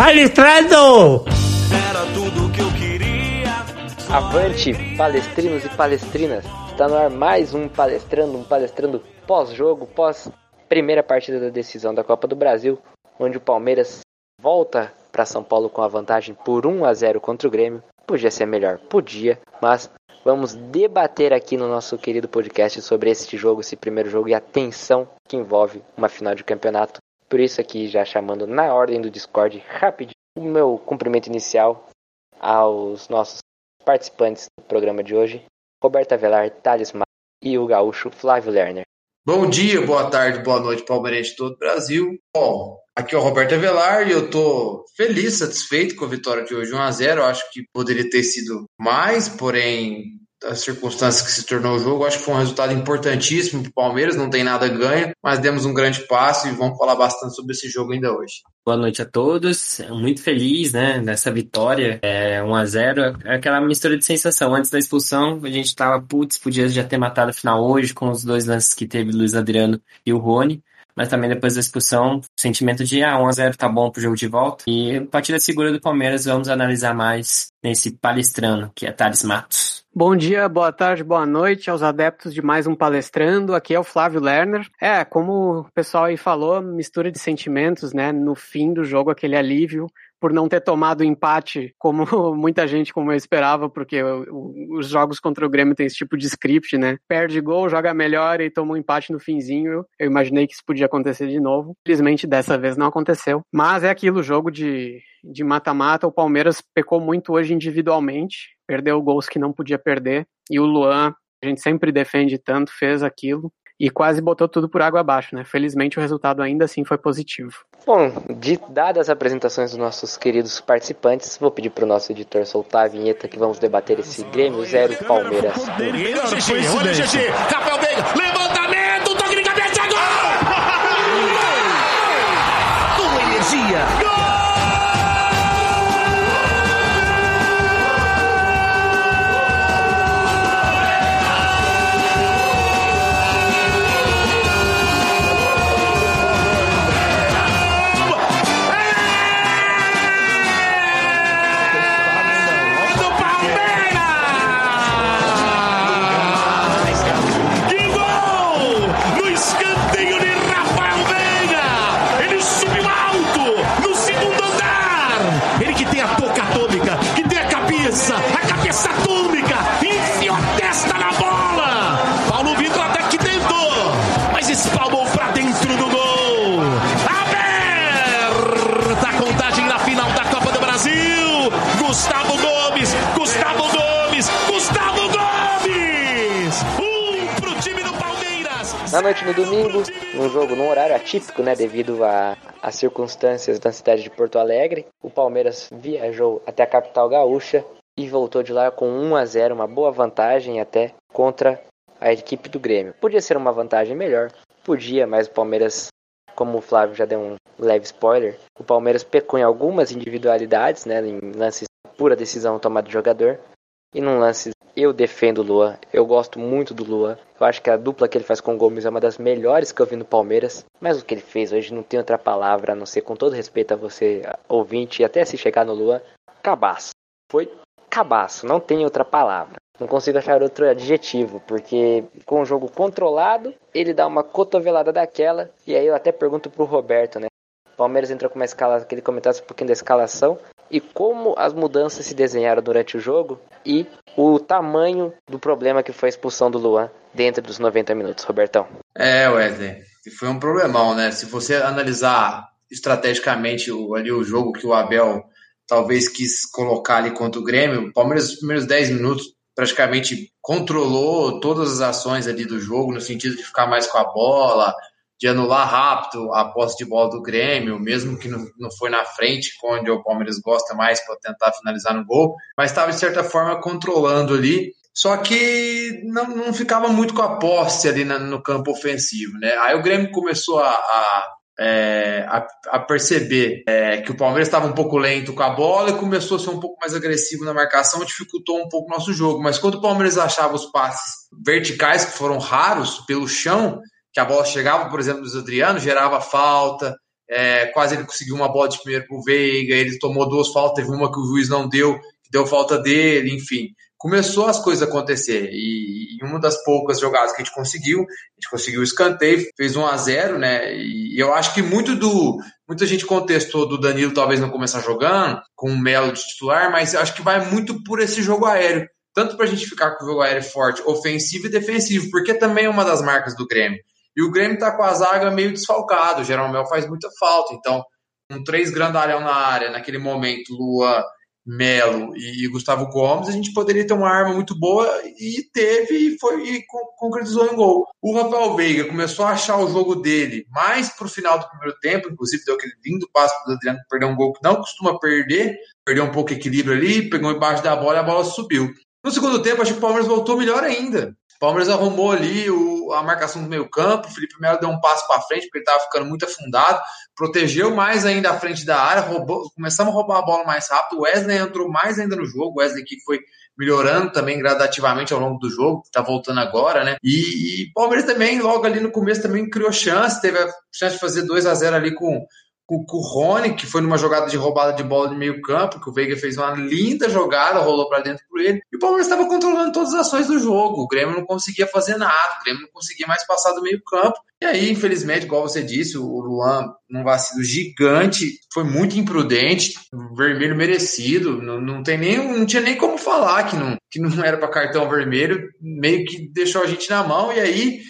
Palestrando! Era tudo que eu queria. Avante, palestrinos e palestrinas! Está no ar mais um palestrando, um palestrando pós-jogo, pós primeira partida da decisão da Copa do Brasil, onde o Palmeiras volta para São Paulo com a vantagem por 1 a 0 contra o Grêmio. Podia ser melhor, podia, mas vamos debater aqui no nosso querido podcast sobre este jogo, esse primeiro jogo e a tensão que envolve uma final de campeonato. Por isso aqui já chamando na ordem do Discord rapidinho o meu cumprimento inicial aos nossos participantes do programa de hoje, Roberta Velar, Thales Mar e o gaúcho Flávio Lerner. Bom dia, boa tarde, boa noite, palmeirense de todo o Brasil. Bom, aqui é o Roberto Avelar e eu tô feliz, satisfeito com a vitória de hoje 1 a 0 Acho que poderia ter sido mais, porém as circunstâncias que se tornou o jogo, acho que foi um resultado importantíssimo para o Palmeiras, não tem nada ganho, mas demos um grande passo e vamos falar bastante sobre esse jogo ainda hoje. Boa noite a todos, muito feliz, né, dessa vitória, é 1 a 0 é aquela mistura de sensação, antes da expulsão a gente tava, putz, podia já ter matado a final hoje com os dois lances que teve Luiz Adriano e o Rony, mas também depois da expulsão, sentimento de ah, 1x0 tá bom pro jogo de volta. E partida segura do Palmeiras, vamos analisar mais nesse palestrano, que é Thales Matos. Bom dia, boa tarde, boa noite aos adeptos de mais um palestrando. Aqui é o Flávio Lerner. É, como o pessoal aí falou, mistura de sentimentos, né? No fim do jogo, aquele alívio por não ter tomado empate, como muita gente como eu esperava, porque os jogos contra o Grêmio tem esse tipo de script, né? Perde gol, joga melhor e toma um empate no finzinho. Eu imaginei que isso podia acontecer de novo. Felizmente dessa vez não aconteceu. Mas é aquilo, jogo de de mata-mata. O Palmeiras pecou muito hoje individualmente, perdeu gols que não podia perder. E o Luan, a gente sempre defende tanto, fez aquilo e quase botou tudo por água abaixo, né? Felizmente o resultado ainda assim foi positivo. Bom, de, dadas as apresentações dos nossos queridos participantes, vou pedir para o nosso editor soltar a vinheta que vamos debater esse Grêmio 0 Palmeiras. Olha o GG, Rafael Veiga, levantamento, toque de cabeça, gol! Com energia, gol! Na noite no domingo, num jogo num horário atípico, né, devido às circunstâncias da cidade de Porto Alegre, o Palmeiras viajou até a capital gaúcha e voltou de lá com 1 a 0, uma boa vantagem até contra a equipe do Grêmio. Podia ser uma vantagem melhor, podia, mas o Palmeiras, como o Flávio já deu um leve spoiler, o Palmeiras pecou em algumas individualidades, né, em lances pura decisão tomada de jogador, e num lance, eu defendo o Luan. Eu gosto muito do Luan. Eu acho que a dupla que ele faz com o Gomes é uma das melhores que eu vi no Palmeiras. Mas o que ele fez hoje não tem outra palavra a não ser, com todo respeito a você, ouvinte, e até se chegar no Luan, cabaço. Foi cabaço, não tem outra palavra. Não consigo achar outro adjetivo, porque com o jogo controlado, ele dá uma cotovelada daquela. E aí eu até pergunto pro Roberto, né? Palmeiras entrou com uma escala, que ele um pouquinho da escalação e como as mudanças se desenharam durante o jogo e o tamanho do problema que foi a expulsão do Luan dentro dos 90 minutos, Robertão. É, Wesley, foi um problemão, né? Se você analisar estrategicamente o, ali o jogo que o Abel talvez quis colocar ali contra o Grêmio, o Palmeiras nos primeiros 10 minutos praticamente controlou todas as ações ali do jogo, no sentido de ficar mais com a bola, de anular rápido a posse de bola do Grêmio, mesmo que não, não foi na frente, onde o Palmeiras gosta mais para tentar finalizar no gol, mas estava de certa forma controlando ali. Só que não, não ficava muito com a posse ali na, no campo ofensivo, né? Aí o Grêmio começou a, a, é, a, a perceber é, que o Palmeiras estava um pouco lento com a bola e começou a ser um pouco mais agressivo na marcação, dificultou um pouco o nosso jogo. Mas quando o Palmeiras achava os passes verticais, que foram raros, pelo chão, que a bola chegava, por exemplo, do Adriano, gerava falta, é, quase ele conseguiu uma bola de primeiro pro Veiga, ele tomou duas faltas, teve uma que o juiz não deu, que deu falta dele, enfim. Começou as coisas a acontecer. E, e uma das poucas jogadas que a gente conseguiu, a gente conseguiu o escanteio, fez 1 a 0 né? E eu acho que muito do. Muita gente contestou do Danilo talvez não começar jogando, com o Melo de titular, mas acho que vai muito por esse jogo aéreo. Tanto para a gente ficar com o jogo aéreo forte, ofensivo e defensivo, porque também é uma das marcas do Grêmio. E o Grêmio tá com a zaga meio desfalcado. O Jeromel faz muita falta. Então, com três grandalhão na área, naquele momento, Luan, Melo e Gustavo Gomes, a gente poderia ter uma arma muito boa e teve e foi e concretizou em gol. O Rafael Veiga começou a achar o jogo dele mais pro final do primeiro tempo, inclusive deu aquele lindo passo pro Adriano perder um gol que não costuma perder, perdeu um pouco de equilíbrio ali, pegou embaixo da bola e a bola subiu. No segundo tempo, acho que o Palmeiras voltou melhor ainda. Palmeiras arrumou ali o, a marcação do meio campo, o Felipe Melo deu um passo para frente, porque ele estava ficando muito afundado, protegeu mais ainda a frente da área, roubou, começamos a roubar a bola mais rápido, o Wesley entrou mais ainda no jogo, o Wesley que foi melhorando também gradativamente ao longo do jogo, está voltando agora, né? E, e Palmeiras também, logo ali no começo, também criou chance, teve a chance de fazer 2 a 0 ali com com, o Rony, que foi numa jogada de roubada de bola de meio campo, que o Veiga fez uma linda jogada, rolou para dentro por ele, e o Palmeiras estava controlando todas as ações do jogo. O Grêmio não conseguia fazer nada, o Grêmio não conseguia mais passar do meio campo. E aí, infelizmente, igual você disse, o Luan, num vacilo gigante, foi muito imprudente, vermelho merecido, não, não, tem nem, não tinha nem como falar que não, que não era para cartão vermelho, meio que deixou a gente na mão, e aí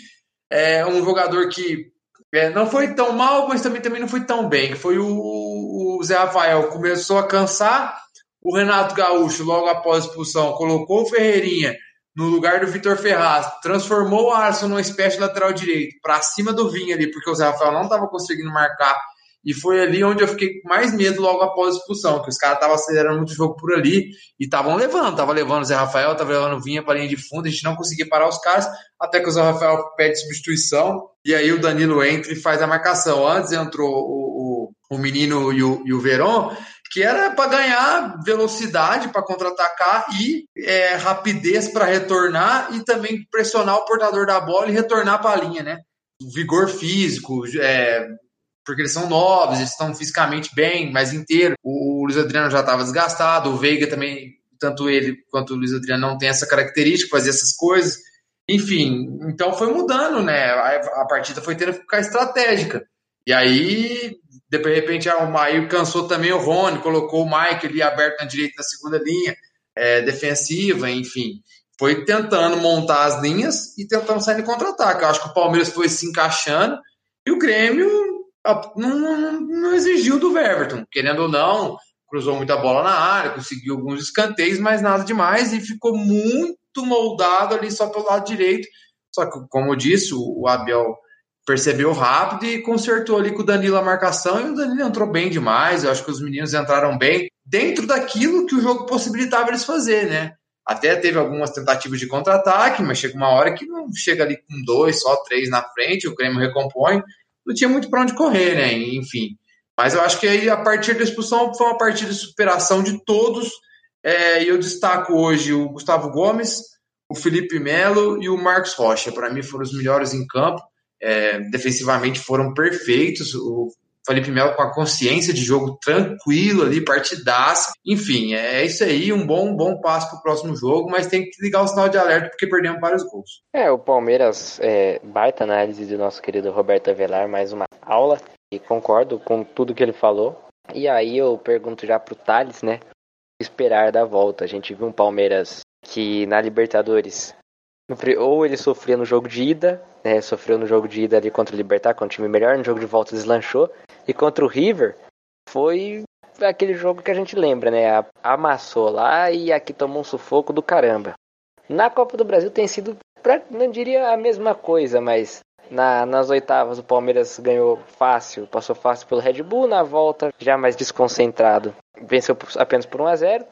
é um jogador que é, não foi tão mal, mas também, também não foi tão bem. Foi o, o Zé Rafael começou a cansar, o Renato Gaúcho, logo após a expulsão, colocou o Ferreirinha no lugar do Vitor Ferraz, transformou o Alisson numa espécie de lateral direito, para cima do Vinha ali, porque o Zé Rafael não estava conseguindo marcar e foi ali onde eu fiquei com mais medo logo após a expulsão, que os caras estavam acelerando muito o jogo por ali e estavam levando, estavam levando o Zé Rafael, estavam levando o Vinha para linha de fundo, a gente não conseguia parar os caras, até que o Zé Rafael pede substituição e aí o Danilo entra e faz a marcação. Antes entrou o, o, o menino e o, e o Verón, que era para ganhar velocidade para contra-atacar e é, rapidez para retornar e também pressionar o portador da bola e retornar para a linha, né? Vigor físico, é, porque eles são novos, eles estão fisicamente bem, mais inteiro. O, Luiz Adriano já estava desgastado, o Veiga também, tanto ele quanto o Luiz Adriano não tem essa característica, fazer essas coisas. Enfim, então foi mudando, né? A, a partida foi tendo que ficar estratégica. E aí, de repente, o Maio cansou também o Rony, colocou o Mike ali aberto na direita na segunda linha, é, defensiva, enfim. Foi tentando montar as linhas e tentando sair no contra-ataque. Eu acho que o Palmeiras foi se encaixando e o Grêmio não, não exigiu do Everton. Querendo ou não, cruzou muita bola na área, conseguiu alguns escanteios, mas nada demais e ficou muito moldado ali só pelo lado direito. Só que, como eu disse, o Abel percebeu rápido e consertou ali com o Danilo a marcação e o Danilo entrou bem demais. Eu acho que os meninos entraram bem dentro daquilo que o jogo possibilitava eles fazer, né? Até teve algumas tentativas de contra-ataque, mas chega uma hora que não chega ali com dois, só três na frente, o Grêmio recompõe não tinha muito para onde correr, né? Enfim. Mas eu acho que aí, a partir da expulsão, foi uma partida de superação de todos. É, e eu destaco hoje o Gustavo Gomes, o Felipe Melo e o Marcos Rocha. Para mim, foram os melhores em campo. É, defensivamente foram perfeitos. O Felipe Melo com a consciência de jogo tranquilo ali, partidaça. Enfim, é isso aí, um bom, bom passo para o próximo jogo, mas tem que ligar o sinal de alerta porque perdemos vários gols. É, o Palmeiras, é, baita análise do nosso querido Roberto Avelar, mais uma aula, e concordo com tudo que ele falou. E aí eu pergunto já pro Thales, né? Esperar da volta. A gente viu um Palmeiras que na Libertadores ou ele sofria no jogo de ida, né, sofreu no jogo de ida ali contra o Libertar, com um time melhor, no jogo de volta deslanchou, e contra o River, foi aquele jogo que a gente lembra, né? Amassou lá e aqui tomou um sufoco do caramba. Na Copa do Brasil tem sido, não diria a mesma coisa, mas na, nas oitavas o Palmeiras ganhou fácil, passou fácil pelo Red Bull, na volta já mais desconcentrado, venceu apenas por 1 a 0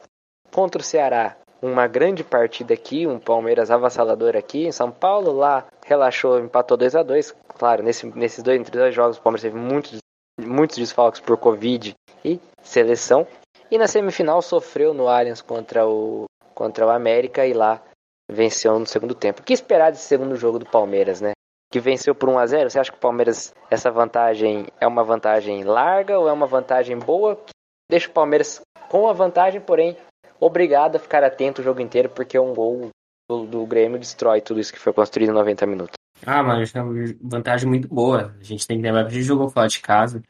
Contra o Ceará, uma grande partida aqui, um Palmeiras avassalador aqui em São Paulo, lá relaxou, empatou 2 a 2 Claro, nesse, nesses dois, entre dois jogos o Palmeiras teve muitos muitos desfalques por Covid e seleção. E na semifinal sofreu no Allianz contra o, contra o América e lá venceu no segundo tempo. O que esperar desse segundo jogo do Palmeiras, né? que venceu por 1 a 0 Você acha que o Palmeiras, essa vantagem é uma vantagem larga ou é uma vantagem boa? Deixa o Palmeiras com a vantagem, porém, obrigado a ficar atento o jogo inteiro, porque um gol do, do Grêmio destrói tudo isso que foi construído em 90 minutos. Ah, mas é uma vantagem muito boa. A gente tem que lembrar que a gente jogou fora de casa.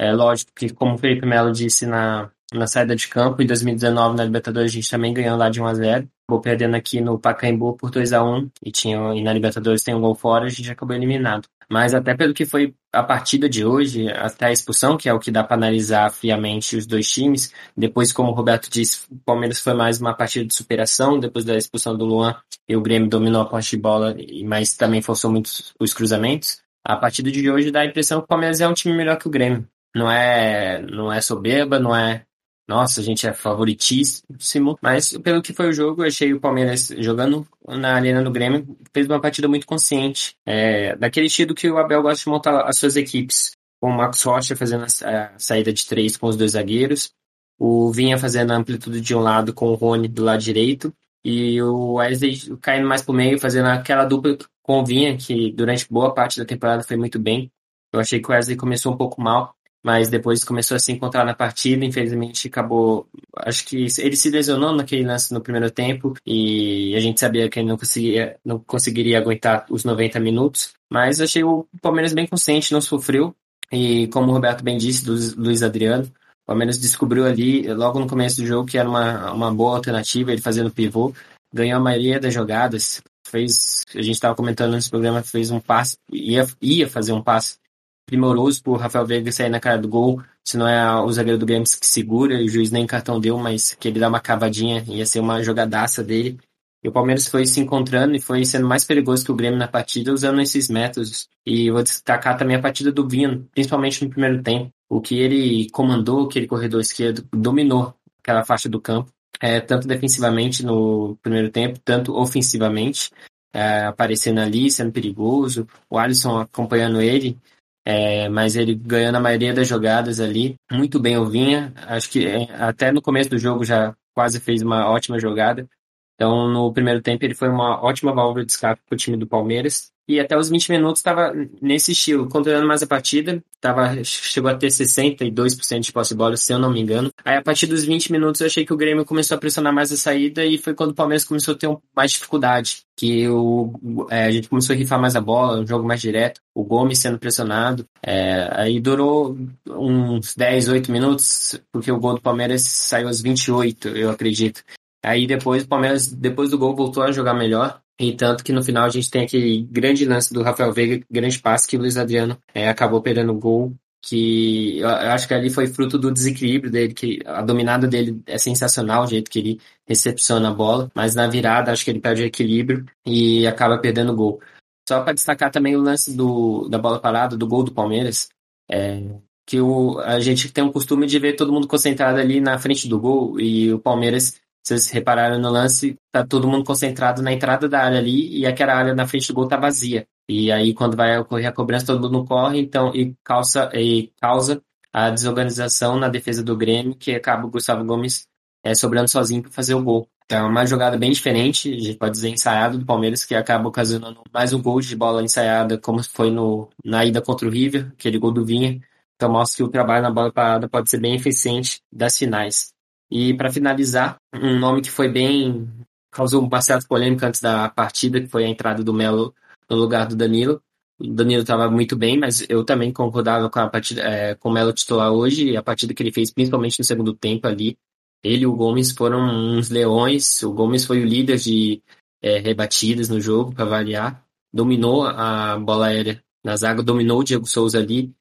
É lógico que, como o Felipe Melo disse na, na saída de campo, em 2019 na Libertadores a gente também ganhou lá de 1 a 0 Vou perdendo aqui no Pacaembu por 2 a 1 e, tinha, e na Libertadores tem um gol fora, a gente acabou eliminado. Mas até pelo que foi a partida de hoje, até a expulsão, que é o que dá para analisar friamente os dois times, depois, como o Roberto disse, o Palmeiras foi mais uma partida de superação, depois da expulsão do Luan, e o Grêmio dominou a posse de bola, mas também forçou muito os cruzamentos. A partida de hoje dá a impressão que o Palmeiras é um time melhor que o Grêmio. Não é, não é soberba, não é nossa, a gente é favoritíssimo, mas pelo que foi o jogo, eu achei o Palmeiras jogando na arena do Grêmio, fez uma partida muito consciente, é, daquele estilo que o Abel gosta de montar as suas equipes, com o Marcos Rocha fazendo a, saída de três com os dois zagueiros, o Vinha fazendo a amplitude de um lado com o Rony do lado direito, e o Wesley caindo mais pro meio, fazendo aquela dupla com o Vinha, que durante boa parte da temporada foi muito bem. Eu achei que o Wesley começou um pouco mal, mas depois começou a se encontrar na partida, infelizmente acabou, acho que ele se lesionou naquele lance no primeiro tempo e a gente sabia que ele não conseguiria, não conseguiria aguentar os 90 minutos, mas achei o Palmeiras bem consciente, não sofreu. E como o Roberto bem disse, do Luiz Adriano, o Palmeiras descobriu ali, logo no começo do jogo, que era uma, uma boa alternativa, ele fazendo pivô, ganhou a maioria das jogadas, fez, a gente estava comentando nesse programa, fez um passe, ia, ia fazer um passe primoroso por Rafael Veiga sair na cara do gol, se não é o zagueiro do Grêmio que segura, e o juiz nem cartão deu, mas que ele dá uma cavadinha, ia ser uma jogadaça dele. E o Palmeiras foi se encontrando e foi sendo mais perigoso que o Grêmio na partida usando esses métodos. E vou destacar também a partida do Vinha, principalmente no primeiro tempo. O que ele comandou, aquele corredor esquerdo, dominou aquela faixa do campo, é, tanto defensivamente no primeiro tempo, tanto ofensivamente, é, aparecendo ali, sendo perigoso. O Alisson acompanhando ele, é, mas ele ganhando a maioria das jogadas ali, muito bem o Vinha, acho que é, até no começo do jogo já quase fez uma ótima jogada, então no primeiro tempo ele foi uma ótima válvula de escape para o time do Palmeiras, e até os 20 minutos estava nesse estilo, controlando mais a partida, tava, chegou a ter 62% de posse de bola, se eu não me engano. Aí a partir dos 20 minutos eu achei que o Grêmio começou a pressionar mais a saída e foi quando o Palmeiras começou a ter mais dificuldade, que o, é, a gente começou a rifar mais a bola, um jogo mais direto, o Gomes sendo pressionado. É, aí durou uns 10, 8 minutos, porque o gol do Palmeiras saiu aos 28, eu acredito. Aí depois o Palmeiras, depois do gol, voltou a jogar melhor. E tanto que no final a gente tem aquele grande lance do Rafael Veiga, grande passe que o Luiz Adriano é, acabou perdendo o gol, que eu acho que ali foi fruto do desequilíbrio dele, que a dominada dele é sensacional, o jeito que ele recepciona a bola, mas na virada acho que ele perde o equilíbrio e acaba perdendo o gol. Só para destacar também o lance do, da bola parada, do gol do Palmeiras, é, que o, a gente tem um costume de ver todo mundo concentrado ali na frente do gol e o Palmeiras vocês repararam no lance, tá todo mundo concentrado na entrada da área ali e aquela área na frente do gol tá vazia. E aí, quando vai ocorrer a cobrança, todo mundo corre, então, e causa, e causa a desorganização na defesa do Grêmio, que acaba o Gustavo Gomes é, sobrando sozinho para fazer o gol. Então, é uma jogada bem diferente, a gente pode dizer ensaiado do Palmeiras, que acaba ocasionando mais um gol de bola ensaiada, como foi no, na ida contra o River, aquele gol do Vinha. Então, mostra que o trabalho na bola parada pode ser bem eficiente das finais. E para finalizar, um nome que foi bem. causou uma certa polêmica antes da partida, que foi a entrada do Melo no lugar do Danilo. O Danilo estava muito bem, mas eu também concordava com a partida, é, com o Melo titular hoje, e a partida que ele fez, principalmente no segundo tempo ali. Ele e o Gomes foram uns leões. O Gomes foi o líder de é, rebatidas no jogo, para variar. Dominou a bola aérea na zaga, dominou o Diego Souza ali.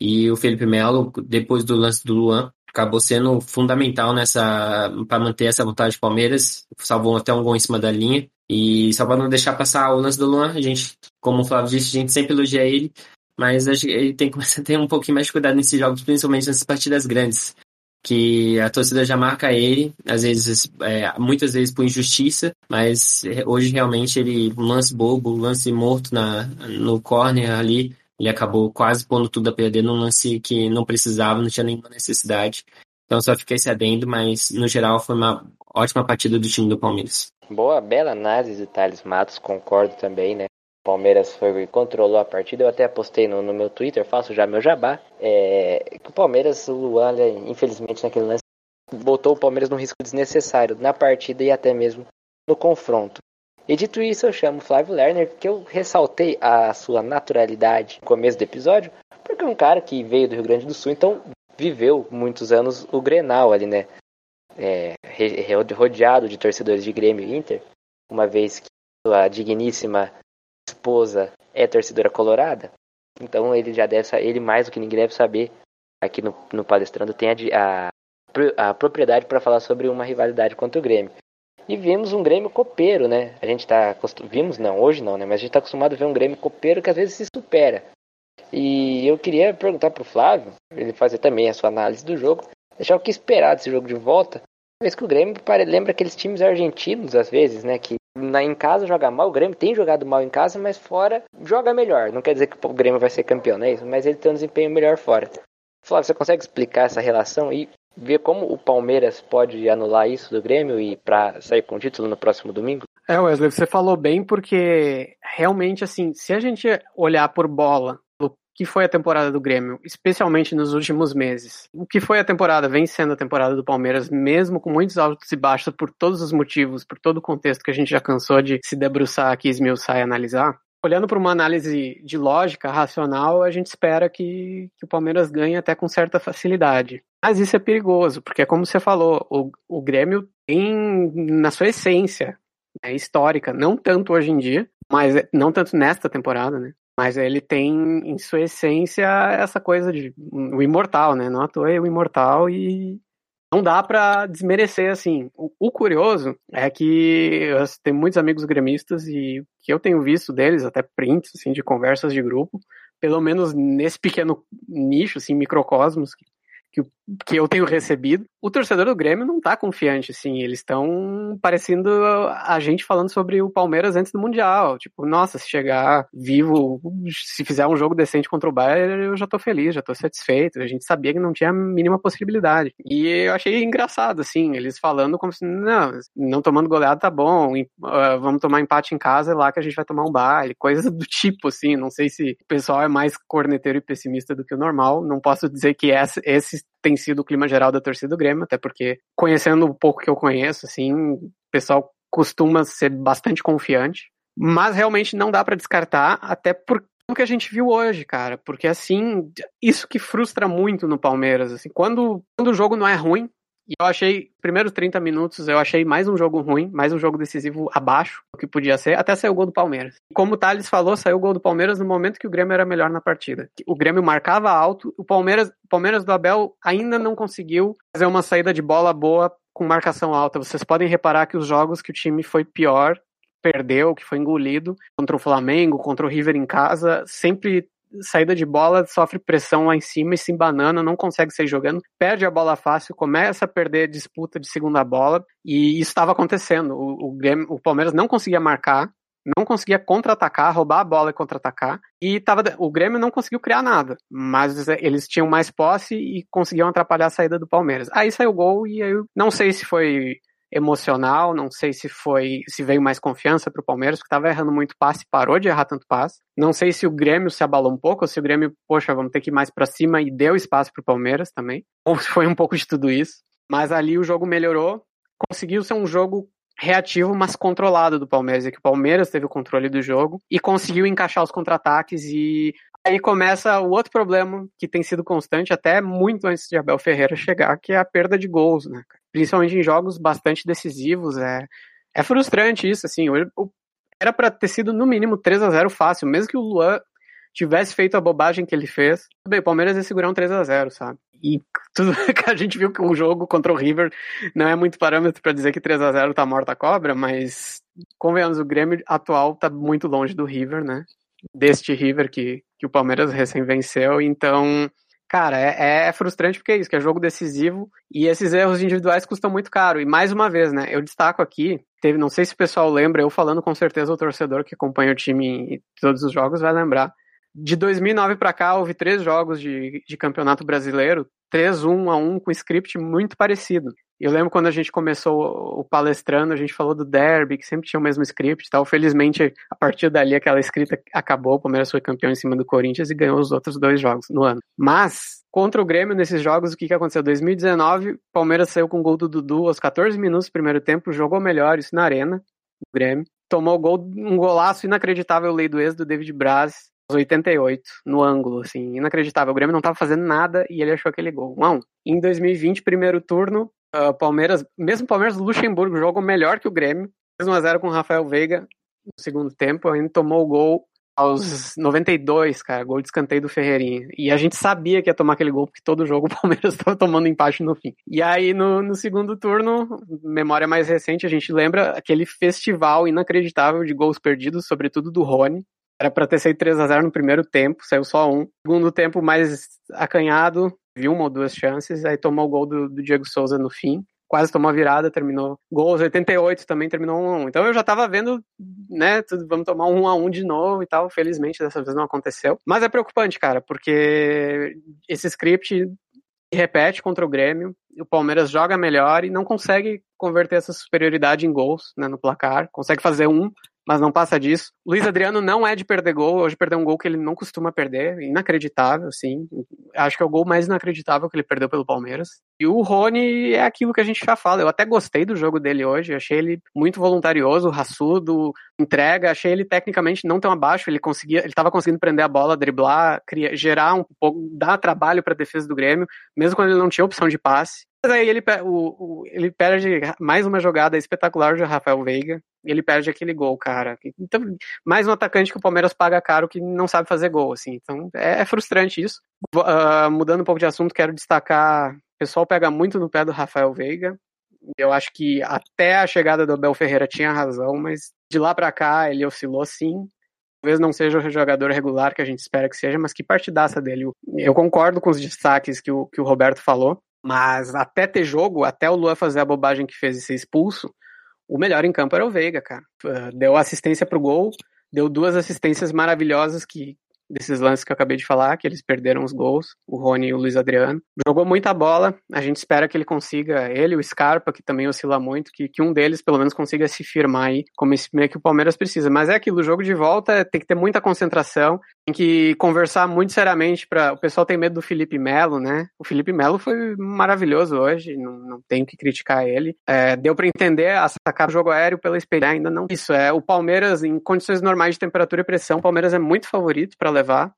E o Felipe Melo, depois do lance do Luan, acabou sendo fundamental nessa para manter essa vontade de Palmeiras, salvou até um gol em cima da linha. E só para não deixar passar o lance do Luan, a gente, como o Flávio disse, a gente sempre elogia ele, mas ele tem que começar a ter um pouquinho mais de cuidado nesses jogos, principalmente nessas partidas grandes. Que a torcida já marca ele, às vezes, é, muitas vezes por injustiça, mas hoje realmente ele, um lance bobo, um lance morto na, no corner ali, ele acabou quase pondo tudo a perder num lance que não precisava, não tinha nenhuma necessidade. Então só fiquei sabendo, mas no geral foi uma ótima partida do time do Palmeiras. Boa, bela análise Thales Matos, concordo também, né? Palmeiras foi controlou a partida. Eu até postei no, no meu Twitter, faço já meu jabá. É, que o Palmeiras, o Luan, infelizmente naquele lance, botou o Palmeiras num risco desnecessário na partida e até mesmo no confronto. E dito isso, eu chamo Flávio Lerner, que eu ressaltei a sua naturalidade no começo do episódio, porque é um cara que veio do Rio Grande do Sul, então viveu muitos anos o Grenal ali, né? É, rodeado de torcedores de Grêmio e Inter, uma vez que sua digníssima esposa é torcedora colorada, então ele já deve ele mais do que ninguém deve saber aqui no, no palestrando tem a, a, a propriedade para falar sobre uma rivalidade contra o Grêmio. E vimos um Grêmio copeiro, né? A gente tá. Vimos não, hoje não, né? Mas a gente tá acostumado a ver um Grêmio copeiro que às vezes se supera. E eu queria perguntar pro Flávio, ele fazer também a sua análise do jogo, deixar o que esperar desse jogo de volta. Vez que o Grêmio lembra aqueles times argentinos, às vezes, né? Que na, em casa joga mal, o Grêmio tem jogado mal em casa, mas fora joga melhor. Não quer dizer que o Grêmio vai ser campeão, não é isso? Mas ele tem um desempenho melhor fora. Flávio, você consegue explicar essa relação e ver como o Palmeiras pode anular isso do Grêmio e para sair com o título no próximo domingo? É, Wesley, você falou bem porque realmente assim, se a gente olhar por bola, o que foi a temporada do Grêmio, especialmente nos últimos meses. O que foi a temporada, vem sendo a temporada do Palmeiras, mesmo com muitos altos e baixos por todos os motivos, por todo o contexto que a gente já cansou de se debruçar aqui, esmiuçar e analisar olhando para uma análise de lógica racional, a gente espera que, que, o Palmeiras ganhe até com certa facilidade. Mas isso é perigoso, porque, como você falou, o, o Grêmio tem, na sua essência né, histórica, não tanto hoje em dia, mas não tanto nesta temporada, né? Mas ele tem em sua essência essa coisa de o imortal, né? Não à toa é o imortal e não dá para desmerecer assim. O, o, curioso é que eu tenho muitos amigos gremistas e que eu tenho visto deles, até prints assim, de conversas de grupo, pelo menos nesse pequeno nicho, assim, microcosmos que, que eu tenho recebido, o torcedor do Grêmio não tá confiante, assim. Eles estão parecendo a gente falando sobre o Palmeiras antes do Mundial. Tipo, nossa, se chegar vivo, se fizer um jogo decente contra o Bayern, eu já tô feliz, já tô satisfeito. A gente sabia que não tinha a mínima possibilidade. E eu achei engraçado, assim, eles falando como se, não, não tomando goleada tá bom, uh, vamos tomar empate em casa, é lá que a gente vai tomar um baile, coisas do tipo, assim. Não sei se o pessoal é mais corneteiro e pessimista do que o normal. Não posso dizer que esse, tem sido o clima geral da torcida do Grêmio, até porque conhecendo o pouco que eu conheço, assim, o pessoal costuma ser bastante confiante, mas realmente não dá para descartar, até por o que a gente viu hoje, cara, porque assim, isso que frustra muito no Palmeiras, assim, quando, quando o jogo não é ruim, e eu achei, primeiros 30 minutos, eu achei mais um jogo ruim, mais um jogo decisivo abaixo do que podia ser, até saiu o gol do Palmeiras. E como o Thales falou, saiu o gol do Palmeiras no momento que o Grêmio era melhor na partida. O Grêmio marcava alto, o Palmeiras, o Palmeiras do Abel ainda não conseguiu fazer uma saída de bola boa com marcação alta. Vocês podem reparar que os jogos que o time foi pior perdeu, que foi engolido contra o Flamengo, contra o River em casa, sempre saída de bola, sofre pressão lá em cima e se embanana, não consegue sair jogando, perde a bola fácil, começa a perder a disputa de segunda bola, e isso estava acontecendo. O, o, Grêmio, o Palmeiras não conseguia marcar, não conseguia contra-atacar, roubar a bola e contra-atacar, e tava, o Grêmio não conseguiu criar nada, mas eles tinham mais posse e conseguiam atrapalhar a saída do Palmeiras. Aí saiu o gol e eu não sei se foi emocional, não sei se foi, se veio mais confiança para o Palmeiras, que estava errando muito passe, parou de errar tanto passe. Não sei se o Grêmio se abalou um pouco, ou se o Grêmio, poxa, vamos ter que ir mais para cima e deu espaço para o Palmeiras também, ou se foi um pouco de tudo isso. Mas ali o jogo melhorou, conseguiu ser um jogo reativo, mas controlado do Palmeiras, e que o Palmeiras teve o controle do jogo e conseguiu encaixar os contra-ataques e aí começa o outro problema que tem sido constante até muito antes de Abel Ferreira chegar, que é a perda de gols, né? principalmente em jogos bastante decisivos. É, é frustrante isso, assim. Era para ter sido no mínimo 3 a 0 fácil, mesmo que o Luan tivesse feito a bobagem que ele fez. Bem, o Palmeiras ia segurar um 3 a 0 sabe? E tudo que a gente viu que o jogo contra o River não é muito parâmetro para dizer que 3 a 0 tá morta a cobra, mas convenhamos, o Grêmio atual tá muito longe do River, né? Deste River que, que o Palmeiras recém venceu, então Cara, é, é, frustrante porque é isso, que é jogo decisivo e esses erros individuais custam muito caro. E mais uma vez, né, eu destaco aqui, teve, não sei se o pessoal lembra, eu falando com certeza o torcedor que acompanha o time em todos os jogos vai lembrar. De 2009 para cá, houve três jogos de, de campeonato brasileiro, 3-1 a 1 com script muito parecido. Eu lembro quando a gente começou o palestrando, a gente falou do derby, que sempre tinha o mesmo script e tal. Felizmente, a partir dali, aquela escrita acabou. O Palmeiras foi campeão em cima do Corinthians e ganhou os outros dois jogos no ano. Mas, contra o Grêmio, nesses jogos, o que, que aconteceu? 2019, o Palmeiras saiu com o gol do Dudu aos 14 minutos do primeiro tempo, jogou melhor, isso na arena, o Grêmio. Tomou gol, um golaço inacreditável, lei do ex do David Braz, 88, no ângulo, assim, inacreditável. O Grêmio não estava fazendo nada e ele achou aquele gol. 1 a 1. Em 2020, primeiro turno, uh, Palmeiras, mesmo Palmeiras Luxemburgo jogou melhor que o Grêmio, 1 a 0 com o Rafael Veiga no segundo tempo, ainda tomou o gol aos 92, cara, gol de escanteio do Ferreirinha. E a gente sabia que ia tomar aquele gol, porque todo jogo o Palmeiras estava tomando empate no fim. E aí, no, no, segundo turno, memória mais recente, a gente lembra aquele festival inacreditável de gols perdidos, sobretudo do Rony. Era para ter saído 3 a 0 no primeiro tempo, saiu só um. Segundo tempo mais acanhado, viu uma ou duas chances, aí tomou o gol do, do Diego Souza no fim. Quase tomou a virada, terminou. Gols 88 também terminou 1 a 1. Então eu já tava vendo, né, tudo, vamos tomar um 1 a 1 de novo e tal. Felizmente dessa vez não aconteceu. Mas é preocupante, cara, porque esse script repete contra o Grêmio, o Palmeiras joga melhor e não consegue converter essa superioridade em gols né, no placar. Consegue fazer um, mas não passa disso. Luiz Adriano não é de perder gol, hoje perdeu um gol que ele não costuma perder, inacreditável, sim. Acho que é o gol mais inacreditável que ele perdeu pelo Palmeiras. E o Rony é aquilo que a gente já fala. Eu até gostei do jogo dele hoje, achei ele muito voluntarioso, raçudo, entrega, achei ele tecnicamente não tão abaixo, ele conseguia, ele estava conseguindo prender a bola, driblar, criar, gerar um pouco, dar trabalho para a defesa do Grêmio, mesmo quando ele não tinha opção de passe. Mas aí ele, o, o, ele perde mais uma jogada espetacular de Rafael Veiga. Ele perde aquele gol, cara. Então, mais um atacante que o Palmeiras paga caro que não sabe fazer gol, assim. Então, é, é frustrante isso. Uh, mudando um pouco de assunto, quero destacar. O pessoal pega muito no pé do Rafael Veiga. Eu acho que até a chegada do Abel Ferreira tinha razão, mas de lá para cá ele oscilou sim. Talvez não seja o jogador regular que a gente espera que seja, mas que partidaça dele. Eu concordo com os destaques que o, que o Roberto falou. Mas até ter jogo, até o Luan fazer a bobagem que fez e ser expulso, o melhor em campo era o Veiga, cara. Ah, deu assistência pro gol, deu duas assistências maravilhosas que desses lances que eu acabei de falar, que eles perderam os gols, o Rony e o Luiz Adriano. Jogou muita bola, a gente espera que ele consiga, ele o Scarpa, que também oscila muito, que, que um deles pelo menos consiga se firmar aí, como esse meio que o Palmeiras precisa. Mas é aquilo, o jogo de volta tem que ter muita concentração, tem que conversar muito seriamente para O pessoal tem medo do Felipe Melo, né? O Felipe Melo foi maravilhoso hoje, não, não tenho que criticar ele. É, deu para entender a sacar o jogo aéreo pela experiência, ainda não. Isso, é o Palmeiras, em condições normais de temperatura e pressão, o Palmeiras é muito favorito para levar.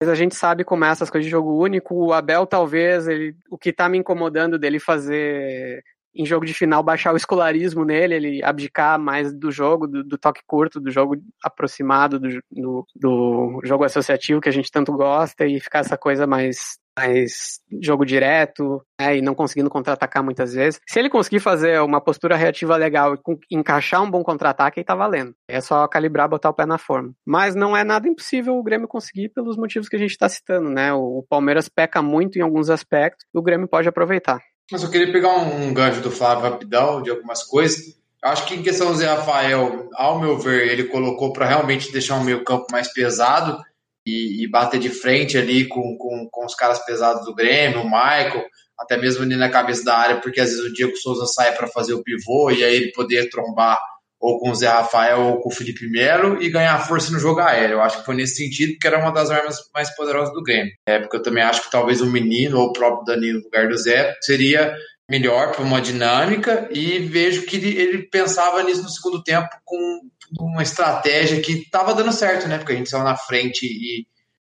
Mas a gente sabe como é essas coisas de jogo único. O Abel, talvez, ele, o que tá me incomodando dele fazer em jogo de final baixar o escolarismo nele, ele abdicar mais do jogo, do, do toque curto, do jogo aproximado, do, do, do, jogo associativo que a gente tanto gosta e ficar essa coisa mais mais jogo direto, né, e não conseguindo contra-atacar muitas vezes. Se ele conseguir fazer uma postura reativa legal e encaixar um bom contra-ataque, aí tá valendo. É só calibrar, botar o pé na forma. Mas não é nada impossível o Grêmio conseguir pelos motivos que a gente está citando, né? O Palmeiras peca muito em alguns aspectos e o Grêmio pode aproveitar. Mas eu queria pegar um, um gancho do Flávio rapidão, de algumas coisas. Acho que em questão do Zé Rafael, ao meu ver, ele colocou para realmente deixar um meio campo mais pesado e, e bater de frente ali com, com, com, os caras pesados do Grêmio, o Michael, até mesmo ali na cabeça da área, porque às vezes o Diego Souza sai para fazer o pivô e aí ele poder trombar ou com o Zé Rafael ou com o Felipe Melo e ganhar força no jogo aéreo. Eu acho que foi nesse sentido, porque era uma das armas mais poderosas do Grêmio. É, porque eu também acho que talvez o menino ou o próprio Danilo no lugar do Zé seria melhor para uma dinâmica e vejo que ele, ele, pensava nisso no segundo tempo com uma estratégia que estava dando certo, né? Porque a gente saiu na frente e,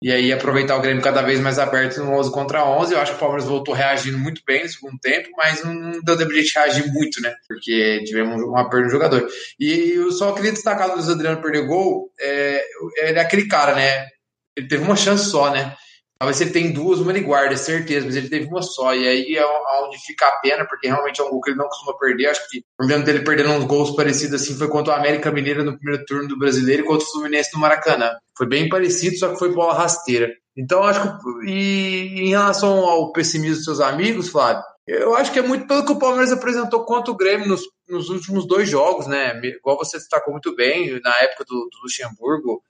e aí aproveitar o Grêmio cada vez mais aberto no 11 contra 11. Eu acho que o Palmeiras voltou reagindo muito bem no segundo tempo, mas não deu tempo de reagir muito, né? Porque tivemos uma perda de jogador. E eu só queria destacar do Adriano perder gol, é, ele é aquele cara, né? Ele teve uma chance só, né? Talvez ele tem duas, uma ele guarda, certeza, mas ele teve uma só. E aí é onde fica a pena, porque realmente é um gol que ele não costuma perder. Acho que o problema dele perdendo uns gols parecidos assim foi contra o América Mineira no primeiro turno do brasileiro e contra o Fluminense no Maracanã. Foi bem parecido, só que foi bola rasteira. Então, acho que. E em relação ao pessimismo dos seus amigos, Flávio, eu acho que é muito pelo que o Palmeiras apresentou contra o Grêmio nos, nos últimos dois jogos, né? Igual você destacou muito bem, na época do, do Luxemburgo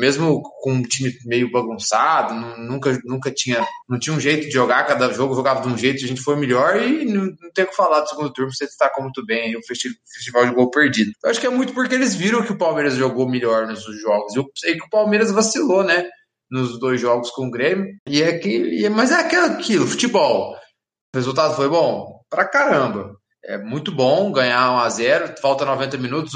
mesmo com um time meio bagunçado, nunca, nunca tinha, não tinha um jeito de jogar, cada jogo jogava de um jeito, a gente foi melhor e não, não tem o que falar do segundo turno, você destacou muito bem o festival de gol perdido. Eu acho que é muito porque eles viram que o Palmeiras jogou melhor nos jogos. Eu sei que o Palmeiras vacilou, né? Nos dois jogos com o Grêmio. E é que, mas é aquilo, futebol. O resultado foi bom? Pra caramba. É muito bom ganhar 1 a 0 falta 90 minutos.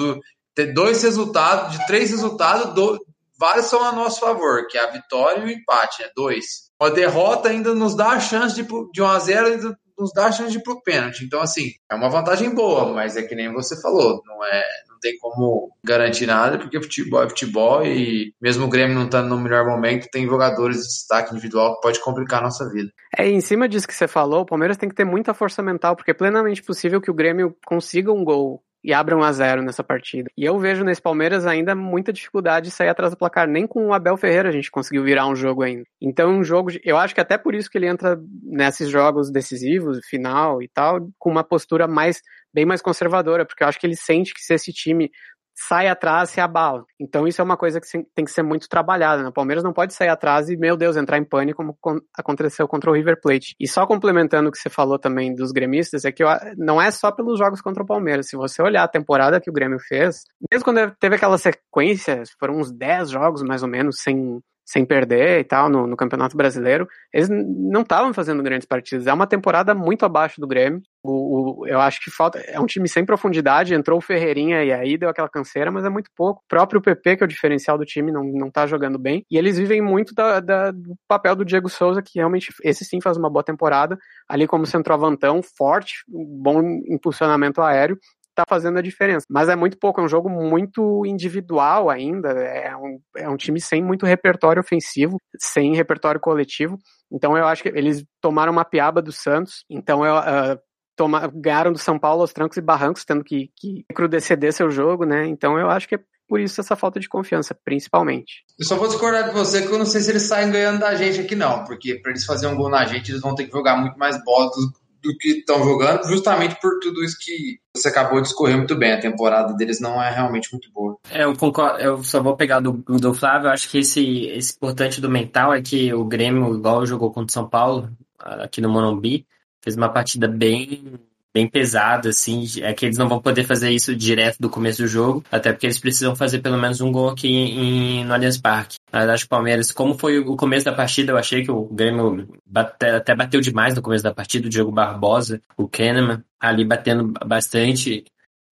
Ter dois resultados, de três resultados, do, vários são a nosso favor, que é a vitória e o empate, né? Dois. A derrota ainda nos dá a chance de, de 1 a 0 ainda nos dá a chance de ir pro pênalti. Então, assim, é uma vantagem boa, mas é que nem você falou, não é, não tem como garantir nada, porque futebol é futebol e mesmo o Grêmio não estando no melhor momento, tem jogadores de destaque individual que pode complicar a nossa vida. É, em cima disso que você falou, o Palmeiras tem que ter muita força mental, porque é plenamente possível que o Grêmio consiga um gol e abre 1 a 0 nessa partida. E eu vejo nesse Palmeiras ainda muita dificuldade de sair atrás do placar. Nem com o Abel Ferreira a gente conseguiu virar um jogo ainda. Então, um jogo, de, eu acho que até por isso que ele entra nesses jogos decisivos, final e tal, com uma postura mais bem mais conservadora, porque eu acho que ele sente que se esse time sai atrás se abala. Então isso é uma coisa que tem que ser muito trabalhada. Né? O Palmeiras não pode sair atrás e, meu Deus, entrar em pânico como aconteceu contra o River Plate. E só complementando o que você falou também dos gremistas, é que não é só pelos jogos contra o Palmeiras. Se você olhar a temporada que o Grêmio fez, mesmo quando teve aquela sequência, foram uns 10 jogos mais ou menos sem sem perder e tal no, no Campeonato Brasileiro, eles não estavam fazendo grandes partidas. É uma temporada muito abaixo do Grêmio. O, o, eu acho que falta. É um time sem profundidade. Entrou o Ferreirinha e aí deu aquela canseira, mas é muito pouco. O próprio PP, que é o diferencial do time, não, não tá jogando bem. E eles vivem muito da, da, do papel do Diego Souza, que realmente, esse sim faz uma boa temporada. Ali como centroavantão, forte, bom impulsionamento aéreo tá fazendo a diferença. Mas é muito pouco, é um jogo muito individual ainda, é um, é um time sem muito repertório ofensivo, sem repertório coletivo. Então eu acho que eles tomaram uma piaba do Santos, então eu, uh, toma, ganharam do São Paulo aos trancos e barrancos, tendo que, que recrudescer seu jogo, né? Então eu acho que é por isso essa falta de confiança, principalmente. Eu só vou discordar de você que eu não sei se eles saem ganhando da gente aqui não, porque para eles fazerem um gol na gente, eles vão ter que jogar muito mais bola do, do que estão jogando, justamente por tudo isso que você acabou de escorrer muito bem. A temporada deles não é realmente muito boa. É, eu concordo, eu só vou pegar do, do Flávio. Eu acho que esse, esse importante do mental é que o Grêmio, igual jogou contra o São Paulo, aqui no Morumbi, fez uma partida bem bem pesado, assim. É que eles não vão poder fazer isso direto do começo do jogo, até porque eles precisam fazer pelo menos um gol aqui em, no Allianz Parque. Acho que o Palmeiras, como foi o começo da partida, eu achei que o Grêmio bate, até bateu demais no começo da partida, o Diego Barbosa, o Kahneman, ali batendo bastante.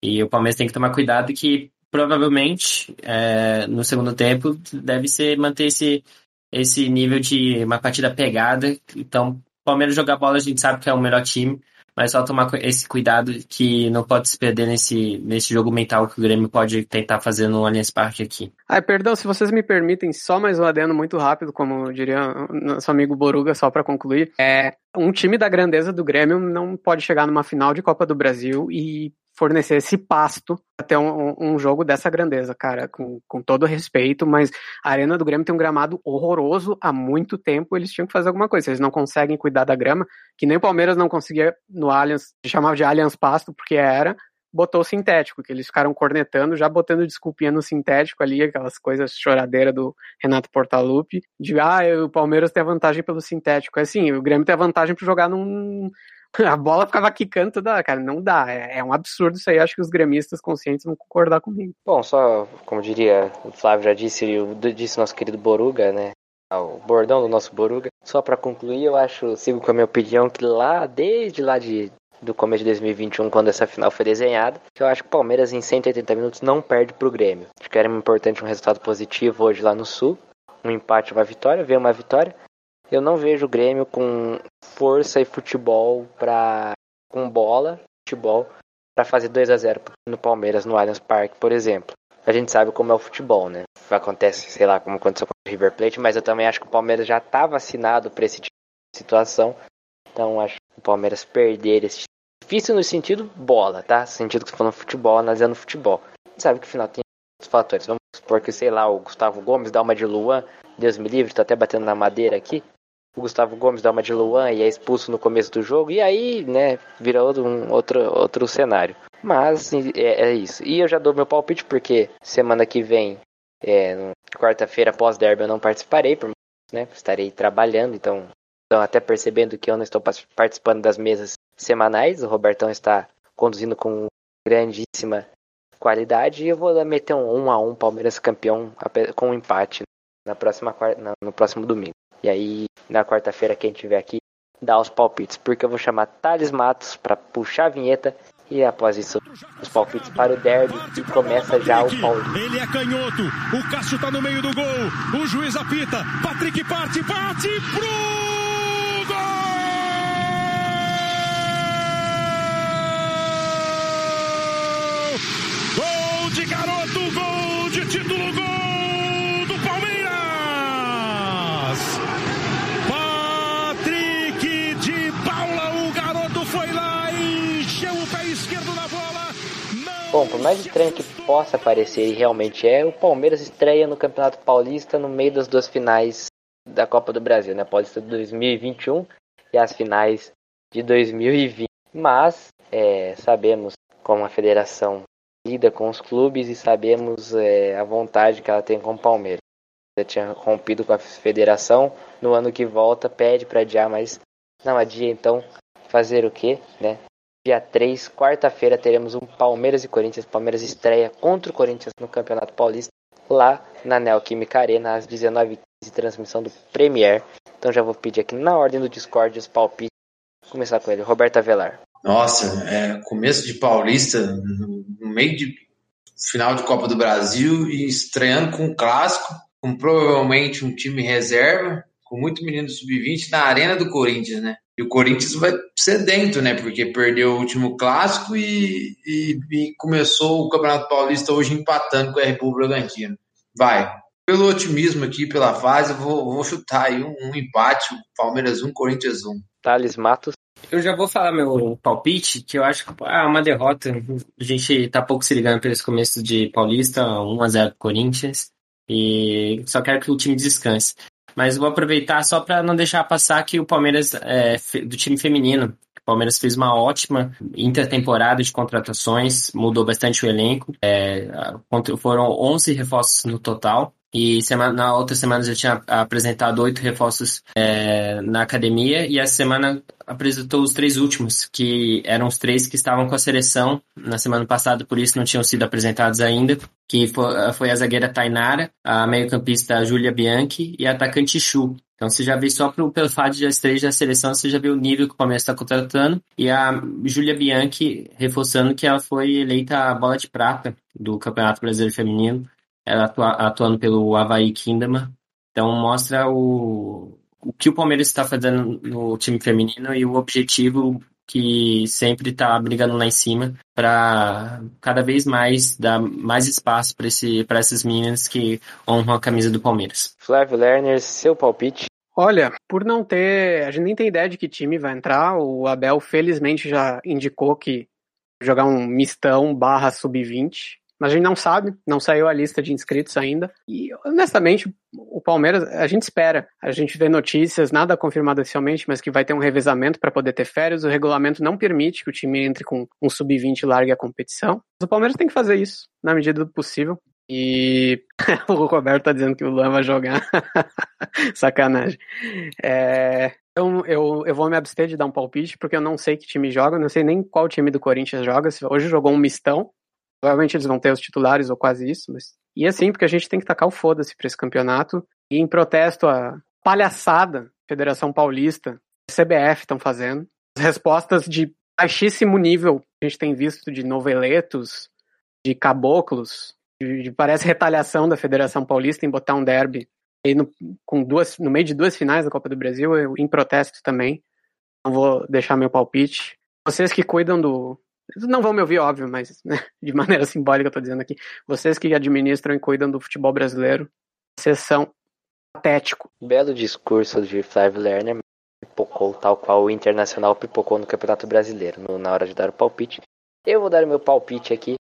E o Palmeiras tem que tomar cuidado que provavelmente é, no segundo tempo deve ser manter esse, esse nível de uma partida pegada. Então, Palmeiras jogar bola a gente sabe que é o melhor time, mas só tomar esse cuidado que não pode se perder nesse, nesse jogo mental que o Grêmio pode tentar fazer no Allianz Parque aqui. Ai, perdão, se vocês me permitem, só mais um adendo muito rápido, como diria nosso amigo Boruga, só para concluir. É, um time da grandeza do Grêmio não pode chegar numa final de Copa do Brasil e fornecer esse pasto até um, um, jogo dessa grandeza, cara, com, com todo respeito, mas a Arena do Grêmio tem um gramado horroroso há muito tempo, eles tinham que fazer alguma coisa, eles não conseguem cuidar da grama, que nem o Palmeiras não conseguia no Allianz, chamava de Allianz Pasto, porque era, botou sintético, que eles ficaram cornetando, já botando desculpinha no sintético ali, aquelas coisas choradeiras do Renato Portaluppi, de ah, o Palmeiras tem a vantagem pelo sintético. É assim, o Grêmio tem a vantagem para jogar num, a bola ficava quicando toda cara, não dá, é, é, um absurdo isso aí, acho que os gremistas conscientes vão concordar comigo. Bom, só, como diria, o Flávio já disse, e o, disse nosso querido Boruga, né, o bordão do nosso Boruga, só para concluir, eu acho, sigo com a minha opinião, que lá, desde lá de do começo de 2021, quando essa final foi desenhada, que eu acho que o Palmeiras em 180 minutos não perde pro Grêmio. Acho que era importante um resultado positivo hoje lá no Sul, um empate, uma vitória, veio uma vitória, eu não vejo o Grêmio com força e futebol para com bola, futebol para fazer 2 a 0 no Palmeiras no Allianz Parque, por exemplo. A gente sabe como é o futebol, né? Acontece, sei lá, como aconteceu com o River Plate, mas eu também acho que o Palmeiras já está vacinado para esse tipo de situação. Então acho que o Palmeiras perder esse difícil no sentido bola, tá? No sentido que você falando futebol, analisando futebol. A gente sabe que final tem outros fatores. Vamos supor que, sei lá, o Gustavo Gomes dá uma de Luan, Deus me livre, tô até batendo na madeira aqui o Gustavo Gomes dá uma de Luan e é expulso no começo do jogo, e aí, né, vira outro, um, outro, outro cenário. Mas é, é, isso. E eu já dou meu palpite porque semana que vem, é, quarta-feira, pós-derby, eu não participarei, por, né, estarei trabalhando, então estão até percebendo que eu não estou participando das mesas semanais. O Robertão está conduzindo com grandíssima qualidade e eu vou meter um 1 a 1 Palmeiras campeão com um empate na próxima no próximo domingo. E aí na quarta-feira quem tiver aqui dá os palpites, porque eu vou chamar Thales Matos para puxar a vinheta e após isso, os palpites para o derby e começa já o Paulinho. Ele é canhoto, o Cássio tá no meio do gol, o juiz apita, Patrick parte, bate pro de garoto, gol de título, gol Bom, por mais estranho que possa parecer e realmente é, o Palmeiras estreia no Campeonato Paulista no meio das duas finais da Copa do Brasil, né? Paulista de 2021 e as finais de 2020. Mas é, sabemos como a federação lida com os clubes e sabemos é, a vontade que ela tem com o Palmeiras. Já tinha rompido com a federação, no ano que volta pede para adiar, mas não adia, então fazer o quê, né? Dia 3, quarta-feira, teremos um Palmeiras e Corinthians. Palmeiras estreia contra o Corinthians no Campeonato Paulista, lá na Neoquímica Arena, às 19h15, transmissão do Premier. Então já vou pedir aqui na ordem do Discord os palpites. Começar com ele, Roberto Avelar. Nossa, é, começo de Paulista, no, meio de final de Copa do Brasil e estreando com um clássico, com provavelmente um time reserva, com muito menino sub-20 na arena do Corinthians, né? E o Corinthians vai sedento, né? Porque perdeu o último clássico e, e, e começou o Campeonato Paulista hoje empatando com a República Bragantino. Vai. Pelo otimismo aqui, pela fase, eu vou, vou chutar aí um, um empate, Palmeiras 1, Corinthians 1. Thales Matos. Eu já vou falar meu palpite, que eu acho que ah, uma derrota. A gente tá pouco se ligando pelo esse começo de Paulista, 1x0 Corinthians. E só quero que o time descanse. Mas vou aproveitar só para não deixar passar que o Palmeiras é do time feminino. O Palmeiras fez uma ótima intertemporada de contratações, mudou bastante o elenco. É, foram 11 reforços no total. E semana, na outra semana já tinha apresentado oito reforços é, na academia e essa semana apresentou os três últimos, que eram os três que estavam com a seleção na semana passada, por isso não tinham sido apresentados ainda, que foi, a zagueira Tainara, a meio-campista Júlia Bianchi e a atacante Chu. Então você já vê só pro, pelo fato de as três da seleção, você já vê o nível que o Palmeiras está contratando. E a Júlia Bianchi reforçando que ela foi eleita a bola de prata do Campeonato Brasileiro Feminino ela atua, atuando pelo Havaí Kingdom. Então mostra o, o que o Palmeiras está fazendo no time feminino e o objetivo que sempre está brigando lá em cima para cada vez mais dar mais espaço para esse, essas meninas que honram a camisa do Palmeiras. Flávio Lerner, seu palpite? Olha, por não ter. A gente nem tem ideia de que time vai entrar. O Abel, felizmente, já indicou que jogar um mistão barra sub-20. Mas a gente não sabe, não saiu a lista de inscritos ainda. E, honestamente, o Palmeiras, a gente espera. A gente vê notícias, nada confirmado oficialmente, mas que vai ter um revezamento para poder ter férias. O regulamento não permite que o time entre com um sub-20 e largue a competição. Mas o Palmeiras tem que fazer isso, na medida do possível. E o Roberto tá dizendo que o Luan vai jogar. Sacanagem. É, eu, eu, eu vou me abster de dar um palpite, porque eu não sei que time joga, não sei nem qual time do Corinthians joga. Hoje jogou um mistão, Provavelmente eles vão ter os titulares ou quase isso, mas. E assim, porque a gente tem que tacar o foda-se pra esse campeonato. E em protesto à palhaçada Federação Paulista, CBF estão fazendo. As respostas de baixíssimo nível que a gente tem visto de noveletos, de caboclos, de, de parece retaliação da Federação Paulista em botar um derby aí no, com duas, no meio de duas finais da Copa do Brasil, eu, em protesto também. Não vou deixar meu palpite. Vocês que cuidam do, não vão me ouvir, óbvio, mas né, de maneira simbólica eu tô dizendo aqui. Vocês que administram e cuidam do futebol brasileiro, vocês são patético. Belo discurso de Flávio Lerner, pipocou tal qual o Internacional pipocou no Campeonato Brasileiro, no, na hora de dar o palpite. Eu vou dar o meu palpite aqui,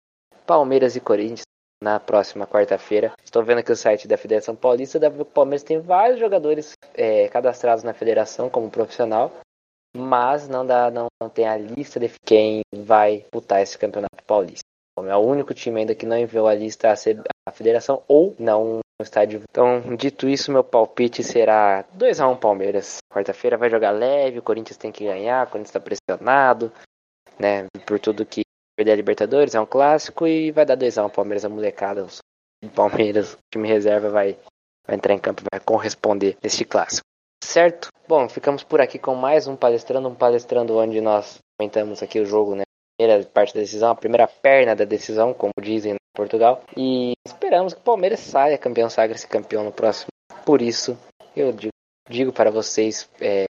Palmeiras e Corinthians, na próxima quarta-feira. Estou vendo aqui o site da Federação Paulista, o Palmeiras tem vários jogadores é, cadastrados na federação como profissional, mas não dá, não, tem a lista de quem vai disputar esse campeonato paulista. É o único time ainda que não enviou a lista à federação ou não no estádio. Então, dito isso, meu palpite será 2 a 1 Palmeiras. Quarta-feira vai jogar leve, o Corinthians tem que ganhar, o Corinthians está pressionado, né? Por tudo que perder a Libertadores, é um clássico e vai dar 2 a 1 Palmeiras a molecada. O Palmeiras, o time reserva vai, vai entrar em campo vai corresponder neste clássico. Certo? Bom, ficamos por aqui com mais um palestrando, um palestrando onde nós comentamos aqui o jogo, né? primeira parte da decisão, a primeira perna da decisão, como dizem em Portugal. E esperamos que o Palmeiras saia campeão, sagre-se campeão no próximo. Por isso, eu digo, digo para vocês é,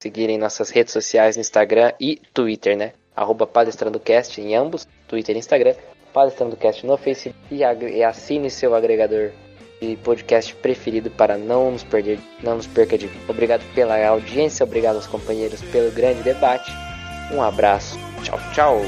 seguirem nossas redes sociais Instagram e Twitter, né? Arroba PalestrandoCast em ambos, Twitter e Instagram. PalestrandoCast no Facebook e, e assine seu agregador podcast preferido para não nos perder, não nos perca de vida. Obrigado pela audiência, obrigado aos companheiros pelo grande debate. Um abraço. Tchau, tchau.